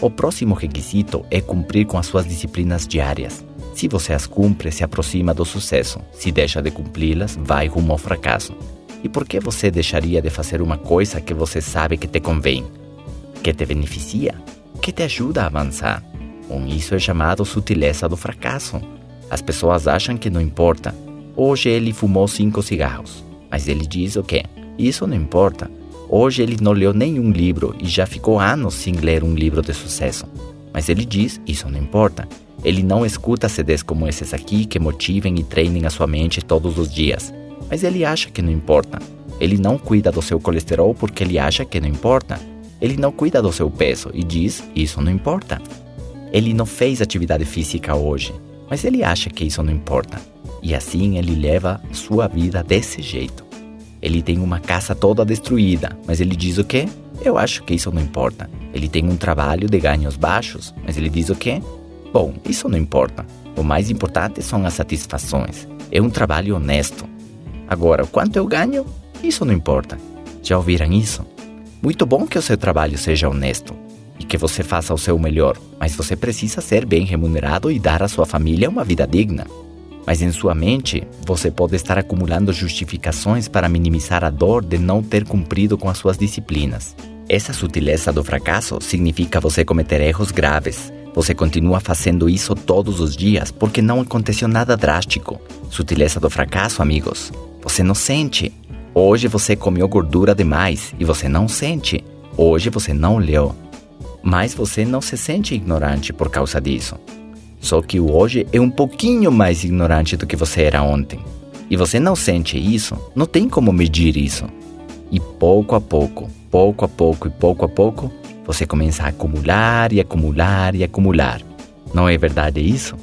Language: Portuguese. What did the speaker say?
O próximo requisito é cumprir com as suas disciplinas diárias. Se você as cumpre, se aproxima do sucesso. Se deixa de cumpri-las, vai rumo ao fracasso. E por que você deixaria de fazer uma coisa que você sabe que te convém, que te beneficia, que te ajuda a avançar? Isso é chamado sutileza do fracasso. As pessoas acham que não importa. Hoje ele fumou cinco cigarros, mas ele diz o quê? Isso não importa. Hoje ele não leu nenhum livro e já ficou anos sem ler um livro de sucesso. Mas ele diz: isso não importa. Ele não escuta CDs como esses aqui que motivem e treinem a sua mente todos os dias. Mas ele acha que não importa. Ele não cuida do seu colesterol porque ele acha que não importa. Ele não cuida do seu peso e diz: Isso não importa. Ele não fez atividade física hoje, mas ele acha que isso não importa. E assim ele leva sua vida desse jeito. Ele tem uma casa toda destruída, mas ele diz o quê? Eu acho que isso não importa. Ele tem um trabalho de ganhos baixos, mas ele diz o quê? Bom, isso não importa. O mais importante são as satisfações. É um trabalho honesto. Agora, quanto eu ganho? Isso não importa. Já ouviram isso? Muito bom que o seu trabalho seja honesto e que você faça o seu melhor, mas você precisa ser bem remunerado e dar à sua família uma vida digna. Mas em sua mente, você pode estar acumulando justificações para minimizar a dor de não ter cumprido com as suas disciplinas. Essa sutileza do fracasso significa você cometer erros graves, você continua fazendo isso todos os dias porque não aconteceu nada drástico. Sutileza do fracasso, amigos. Você não sente. Hoje você comeu gordura demais e você não sente. Hoje você não leu. Mas você não se sente ignorante por causa disso. Só que hoje é um pouquinho mais ignorante do que você era ontem. E você não sente isso, não tem como medir isso. E pouco a pouco, pouco a pouco e pouco a pouco, você começa a acumular e acumular e acumular. Não é verdade isso?